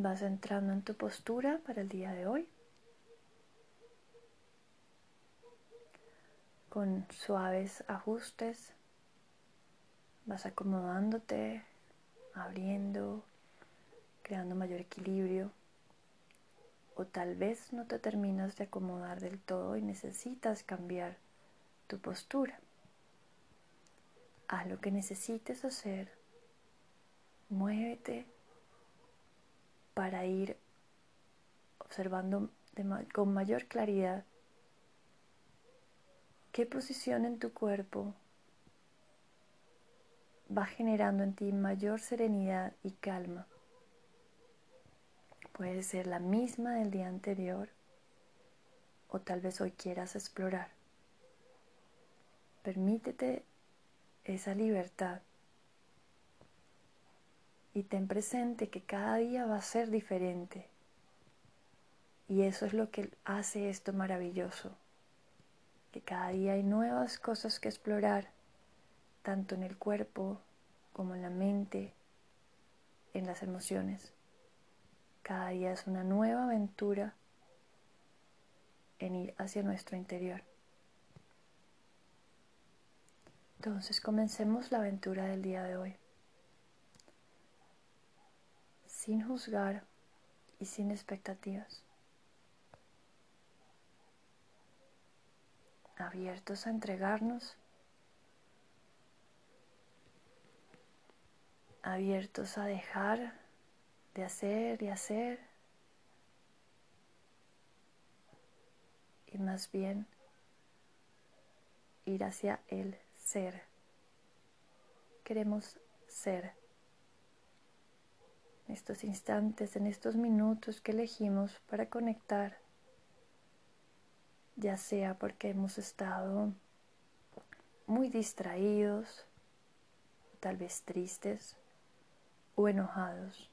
Vas entrando en tu postura para el día de hoy. Con suaves ajustes vas acomodándote, abriendo, creando mayor equilibrio. O tal vez no te terminas de acomodar del todo y necesitas cambiar tu postura. Haz lo que necesites hacer. Muévete para ir observando con mayor claridad qué posición en tu cuerpo va generando en ti mayor serenidad y calma. Puede ser la misma del día anterior o tal vez hoy quieras explorar. Permítete esa libertad y ten presente que cada día va a ser diferente. Y eso es lo que hace esto maravilloso, que cada día hay nuevas cosas que explorar, tanto en el cuerpo como en la mente, en las emociones. Cada día es una nueva aventura en ir hacia nuestro interior. Entonces comencemos la aventura del día de hoy. Sin juzgar y sin expectativas. Abiertos a entregarnos. Abiertos a dejar de hacer y hacer. Y más bien ir hacia el ser. Queremos ser. En estos instantes, en estos minutos que elegimos para conectar, ya sea porque hemos estado muy distraídos, tal vez tristes o enojados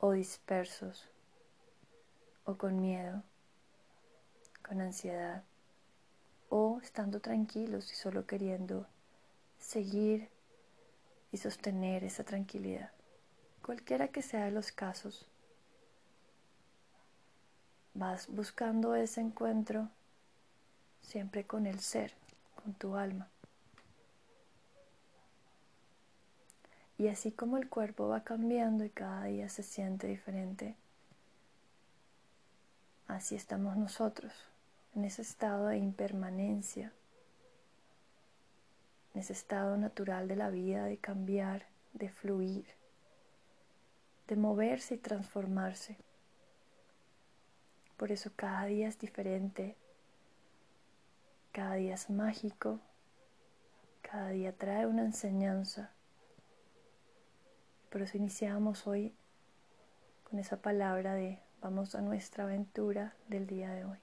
o dispersos o con miedo, con ansiedad o estando tranquilos y solo queriendo seguir y sostener esa tranquilidad. Cualquiera que sea de los casos, vas buscando ese encuentro siempre con el ser, con tu alma. Y así como el cuerpo va cambiando y cada día se siente diferente, así estamos nosotros en ese estado de impermanencia, en ese estado natural de la vida, de cambiar, de fluir, de moverse y transformarse. Por eso cada día es diferente, cada día es mágico, cada día trae una enseñanza. Por eso iniciamos hoy con esa palabra de vamos a nuestra aventura del día de hoy.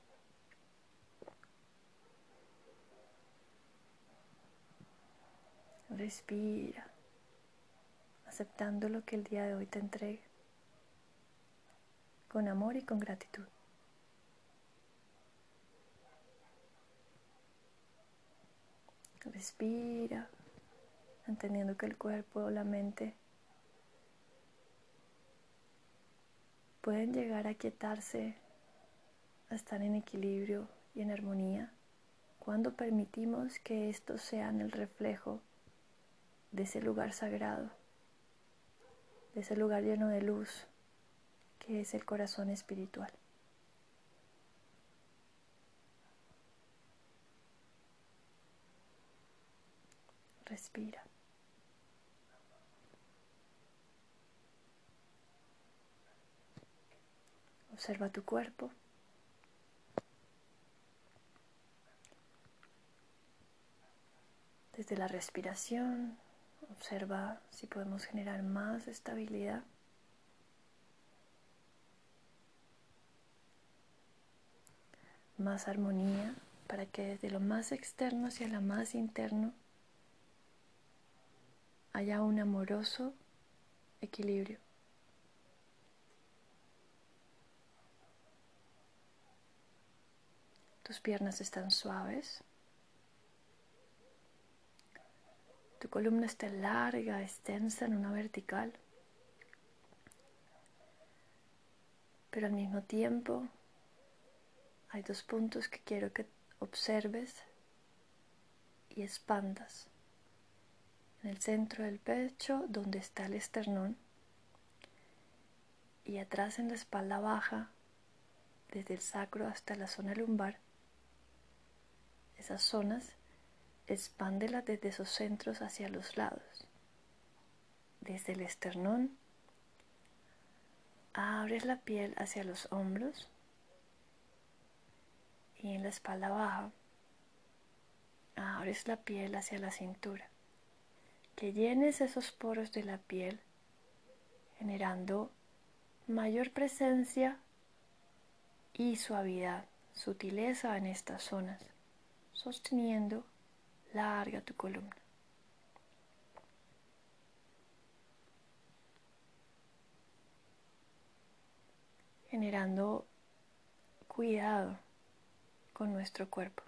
Respira, aceptando lo que el día de hoy te entregue, con amor y con gratitud. Respira, entendiendo que el cuerpo o la mente pueden llegar a quietarse, a estar en equilibrio y en armonía cuando permitimos que estos sean el reflejo de ese lugar sagrado, de ese lugar lleno de luz que es el corazón espiritual. Respira. Observa tu cuerpo. Desde la respiración Observa si podemos generar más estabilidad. Más armonía para que desde lo más externo hacia lo más interno haya un amoroso equilibrio. Tus piernas están suaves. Tu columna está larga, extensa en una vertical. pero al mismo tiempo hay dos puntos que quiero que observes y expandas. En el centro del pecho, donde está el esternón, y atrás en la espalda baja, desde el sacro hasta la zona lumbar, esas zonas, expándelas desde esos centros hacia los lados. Desde el esternón, abres la piel hacia los hombros y en la espalda baja, abres la piel hacia la cintura. Que llenes esos poros de la piel, generando mayor presencia y suavidad, sutileza en estas zonas, sosteniendo larga tu columna. Generando cuidado con nuestro cuerpo.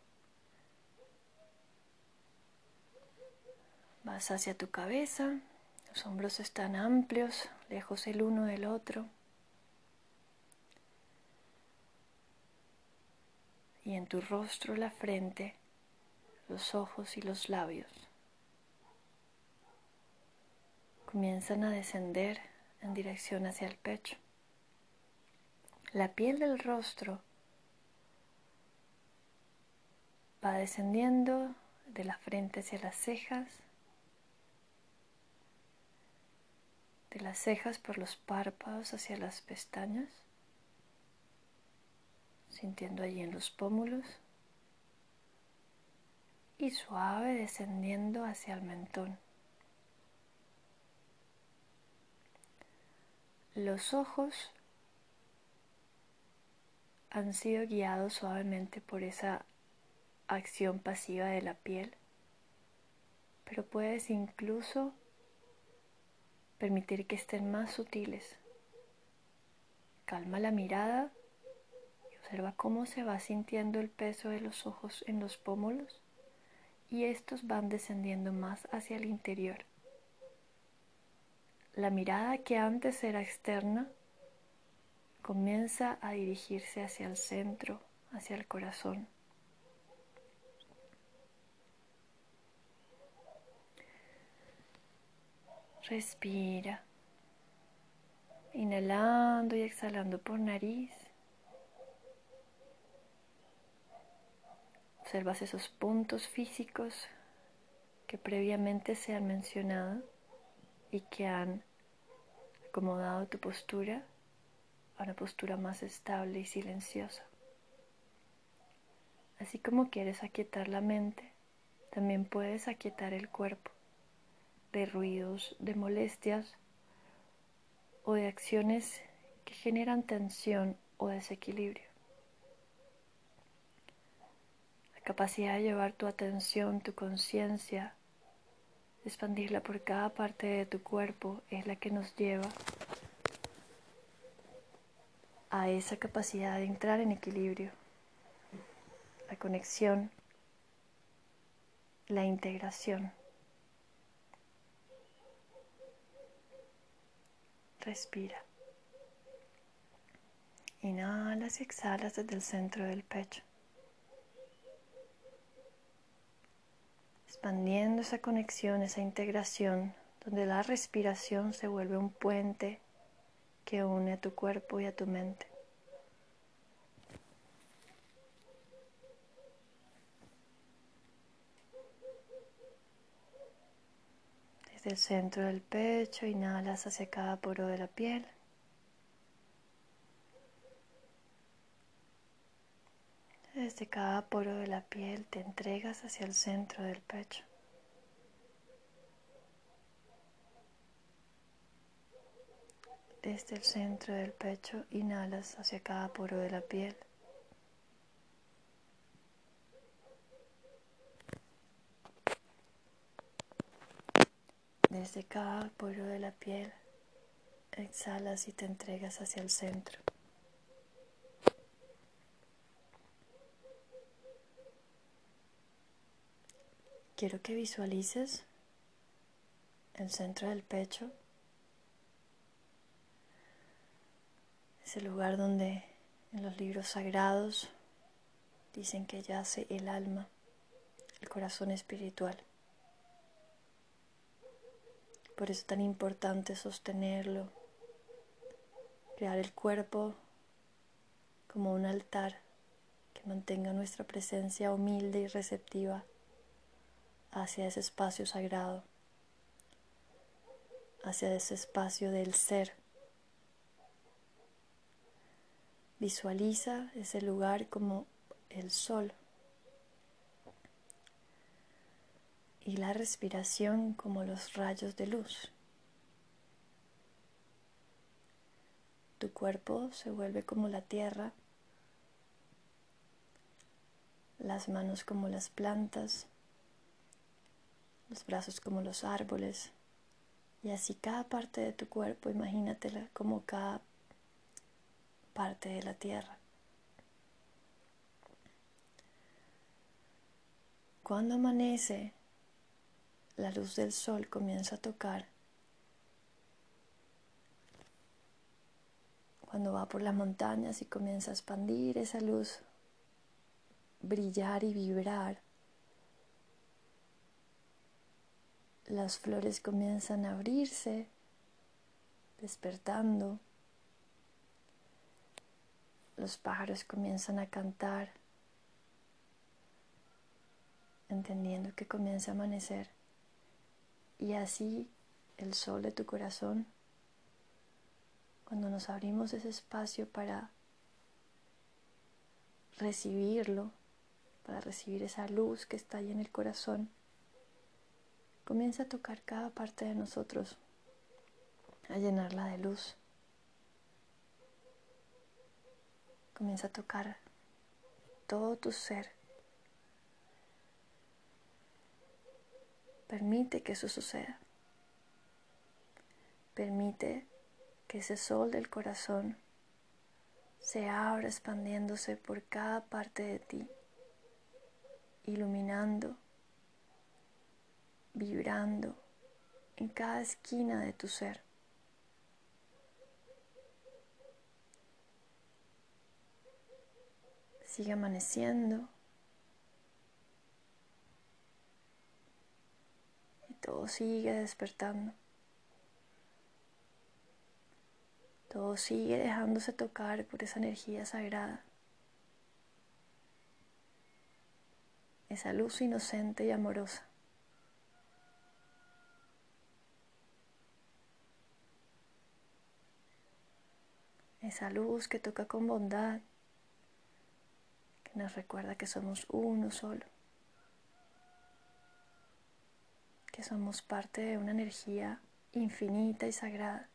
Vas hacia tu cabeza, los hombros están amplios, lejos el uno del otro. Y en tu rostro la frente, los ojos y los labios comienzan a descender en dirección hacia el pecho. La piel del rostro va descendiendo de la frente hacia las cejas de las cejas por los párpados hacia las pestañas, sintiendo allí en los pómulos y suave descendiendo hacia el mentón. Los ojos han sido guiados suavemente por esa acción pasiva de la piel, pero puedes incluso permitir que estén más sutiles. Calma la mirada y observa cómo se va sintiendo el peso de los ojos en los pómulos y estos van descendiendo más hacia el interior. La mirada que antes era externa comienza a dirigirse hacia el centro, hacia el corazón. Respira. Inhalando y exhalando por nariz. Observas esos puntos físicos que previamente se han mencionado y que han acomodado tu postura a una postura más estable y silenciosa. Así como quieres aquietar la mente, también puedes aquietar el cuerpo de ruidos, de molestias o de acciones que generan tensión o desequilibrio. Capacidad de llevar tu atención, tu conciencia, expandirla por cada parte de tu cuerpo es la que nos lleva a esa capacidad de entrar en equilibrio, la conexión, la integración. Respira. Inhalas y exhalas desde el centro del pecho. Expandiendo esa conexión, esa integración, donde la respiración se vuelve un puente que une a tu cuerpo y a tu mente. Desde el centro del pecho inhalas hacia cada poro de la piel. Desde cada poro de la piel te entregas hacia el centro del pecho. Desde el centro del pecho inhalas hacia cada poro de la piel. Desde cada poro de la piel exhalas y te entregas hacia el centro. Quiero que visualices el centro del pecho, ese lugar donde en los libros sagrados dicen que yace el alma, el corazón espiritual. Por eso es tan importante sostenerlo, crear el cuerpo como un altar que mantenga nuestra presencia humilde y receptiva hacia ese espacio sagrado, hacia ese espacio del ser. Visualiza ese lugar como el sol y la respiración como los rayos de luz. Tu cuerpo se vuelve como la tierra, las manos como las plantas, los brazos como los árboles, y así cada parte de tu cuerpo, imagínatela como cada parte de la tierra. Cuando amanece, la luz del sol comienza a tocar. Cuando va por las montañas y comienza a expandir esa luz, brillar y vibrar, las flores comienzan a abrirse, despertando los pájaros comienzan a cantar, entendiendo que comienza a amanecer. Y así el sol de tu corazón, cuando nos abrimos ese espacio para recibirlo, para recibir esa luz que está ahí en el corazón, comienza a tocar cada parte de nosotros, a llenarla de luz. Comienza a tocar todo tu ser. Permite que eso suceda. Permite que ese sol del corazón se abra expandiéndose por cada parte de ti, iluminando, vibrando en cada esquina de tu ser. Sigue amaneciendo. Y todo sigue despertando. Todo sigue dejándose tocar por esa energía sagrada. Esa luz inocente y amorosa. Esa luz que toca con bondad nos recuerda que somos uno solo, que somos parte de una energía infinita y sagrada.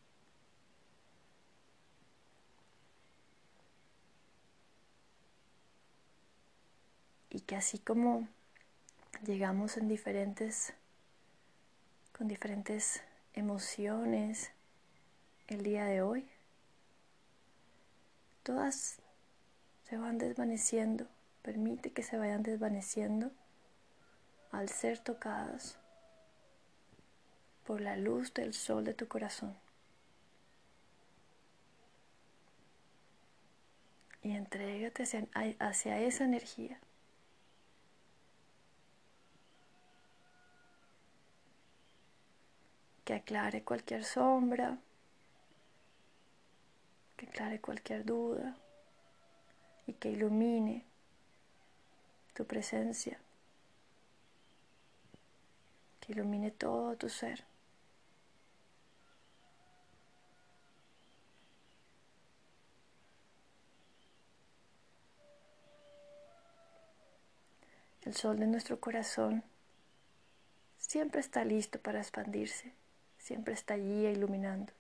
Y que así como llegamos en diferentes, con diferentes emociones el día de hoy, todas se van desvaneciendo, permite que se vayan desvaneciendo al ser tocadas por la luz del sol de tu corazón. Y entrégate hacia, hacia esa energía. Que aclare cualquier sombra, que aclare cualquier duda y que ilumine tu presencia, que ilumine todo tu ser. El sol de nuestro corazón siempre está listo para expandirse, siempre está allí iluminando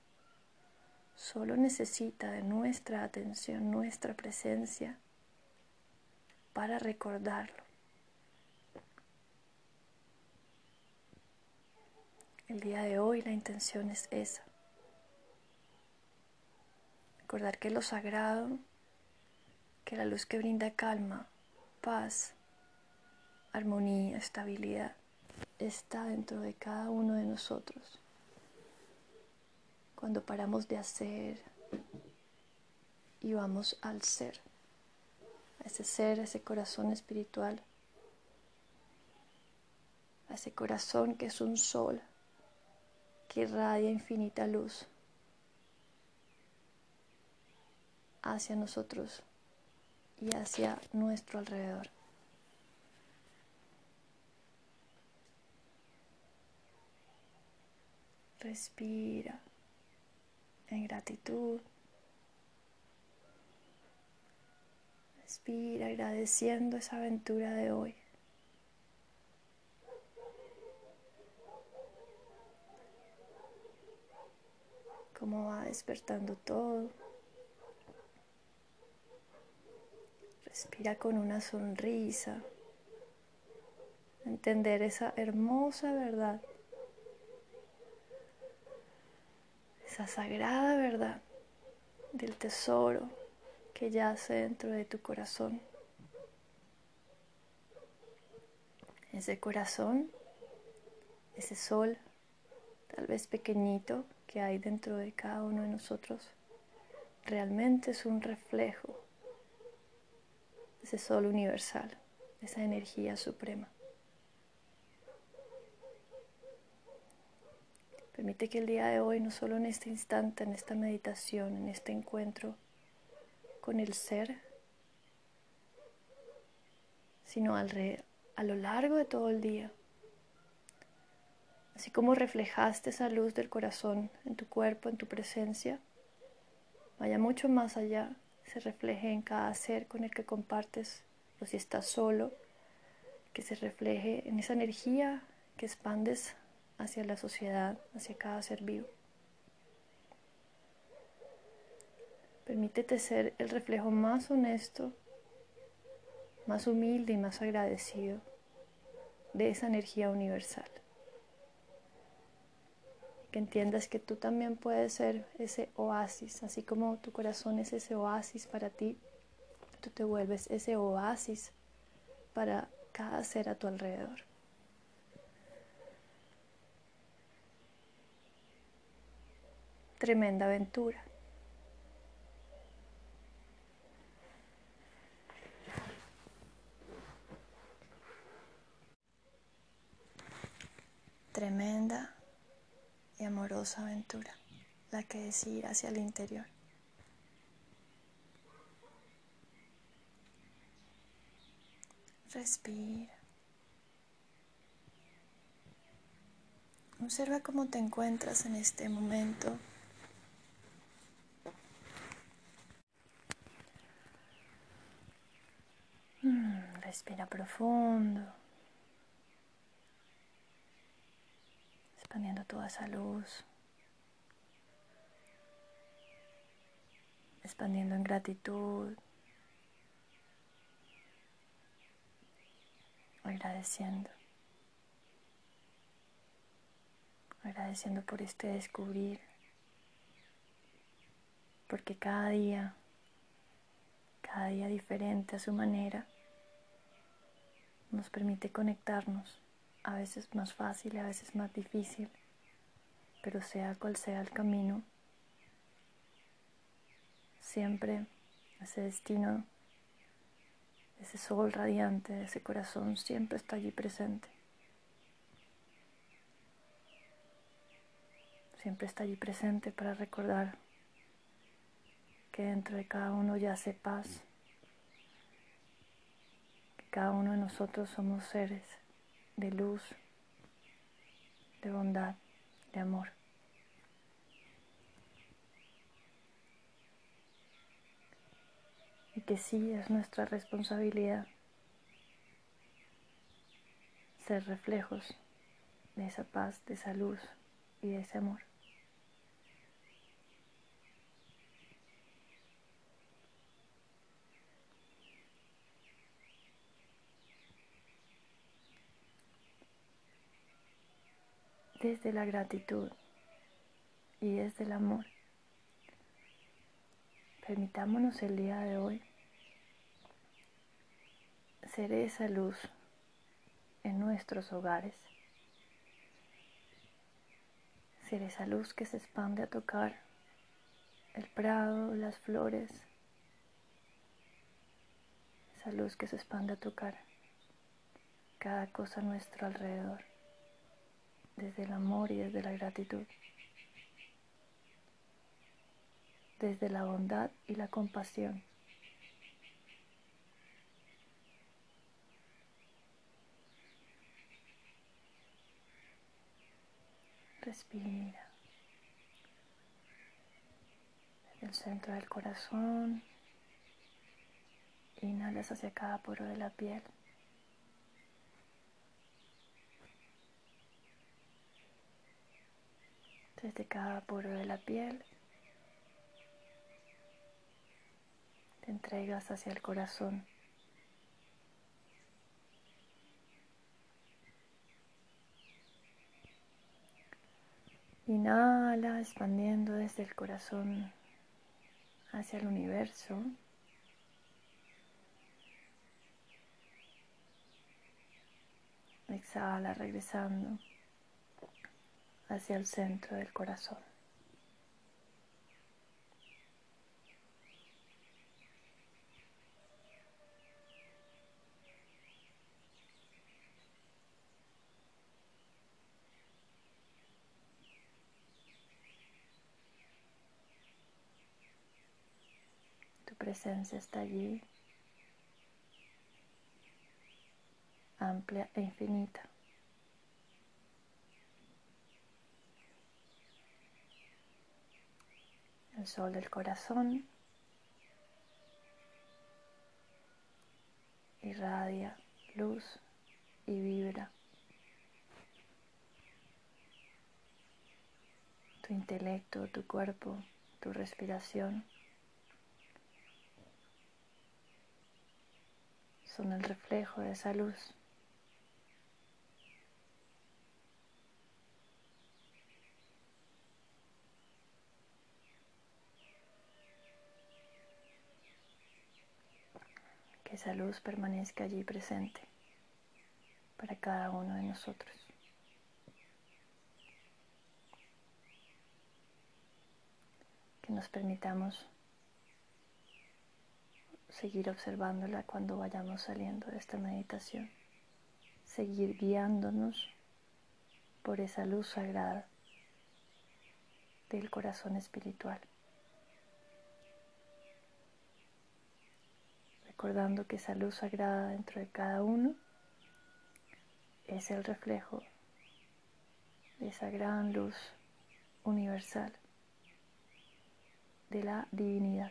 solo necesita de nuestra atención, nuestra presencia para recordarlo. El día de hoy la intención es esa. Recordar que lo sagrado, que la luz que brinda calma, paz, armonía, estabilidad, está dentro de cada uno de nosotros cuando paramos de hacer, y vamos al ser, a ese ser, a ese corazón espiritual, a ese corazón que es un sol que irradia infinita luz hacia nosotros y hacia nuestro alrededor. Respira en gratitud. Respira agradeciendo esa aventura de hoy. Cómo va despertando todo. Respira con una sonrisa. Entender esa hermosa verdad esa sagrada verdad del tesoro que yace dentro de tu corazón. Ese corazón, ese sol, tal vez pequeñito, que hay dentro de cada uno de nosotros, realmente es un reflejo de ese sol universal, esa energía suprema. Permite que el día de hoy, no solo en este instante, en esta meditación, en este encuentro con el ser, sino al a lo largo de todo el día, así como reflejaste esa luz del corazón en tu cuerpo, en tu presencia, vaya mucho más allá, se refleje en cada ser con el que compartes, o si estás solo, que se refleje en esa energía que expandes hacia la sociedad, hacia cada ser vivo. Permítete ser el reflejo más honesto, más humilde y más agradecido de esa energía universal. Que entiendas que tú también puedes ser ese oasis, así como tu corazón es ese oasis para ti, tú te vuelves ese oasis para cada ser a tu alrededor. Tremenda aventura. Tremenda y amorosa aventura, la que es ir hacia el interior. Respira. Observa cómo te encuentras en este momento Respira profundo. Expandiendo toda esa luz. Expandiendo en gratitud. Agradeciendo. Agradeciendo por este descubrir. Porque cada día, cada día diferente a su manera, nos permite conectarnos, a veces más fácil a veces más difícil, pero sea cual sea el camino, siempre ese destino, ese sol radiante, ese corazón siempre está allí presente. Siempre está allí presente para recordar que dentro de cada uno yace paz, cada uno de nosotros somos seres de luz, de bondad, de amor. Y que sí es nuestra responsabilidad ser reflejos de esa paz, de esa luz y de ese amor. Desde la gratitud y desde el amor. Permitámonos el día de hoy ser esa luz en nuestros hogares, ser esa luz que se expande a tocar el prado, las flores, esa luz que se expande a tu cara, cada cosa a nuestro alrededor, desde el amor y desde la gratitud, desde la bondad y la compasión. Respira. Desde el centro del corazón. Inhalas hacia cada poro de la piel. Desde cada poro de la piel te entregas hacia el corazón. Inhala, expandiendo desde el corazón hacia el universo. Exhala, regresando hacia el centro del corazón. presencia está allí, amplia e infinita. El sol del corazón irradia luz y vibra. Tu intelecto, tu cuerpo, tu respiración son el reflejo de esa luz. Que esa luz permanezca allí presente para cada uno de nosotros. Que nos permitamos seguir observándola cuando vayamos saliendo de esta meditación, seguir guiándonos por esa luz sagrada del corazón espiritual. Recordando que esa luz sagrada dentro de cada uno es el reflejo de esa gran luz universal de la divinidad.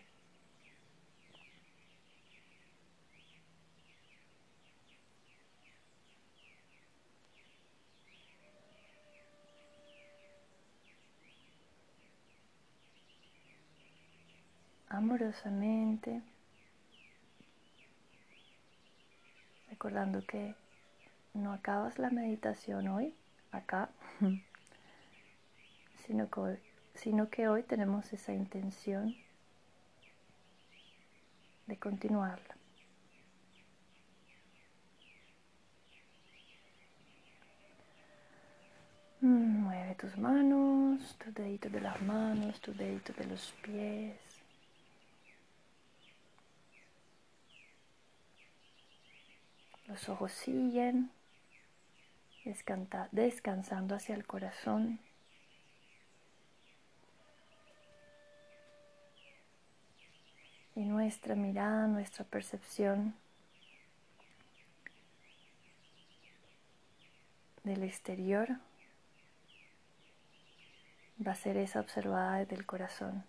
amorosamente, recordando que no acabas la meditación hoy, acá, sino que, hoy, sino que hoy tenemos esa intención de continuarla. Mm, mueve tus manos, tus deditos de las manos, tus deditos de los pies. Los ojos siguen descansando hacia el corazón. Y nuestra mirada, nuestra percepción del exterior va a ser esa observada desde el corazón,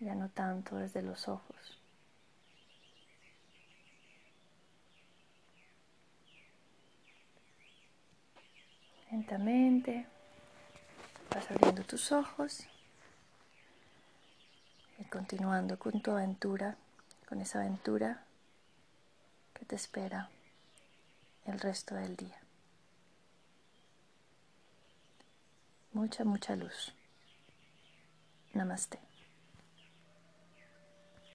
ya no tanto desde los ojos. Lentamente vas abriendo tus ojos y continuando con tu aventura, con esa aventura que te espera el resto del día. Mucha, mucha luz. Namaste.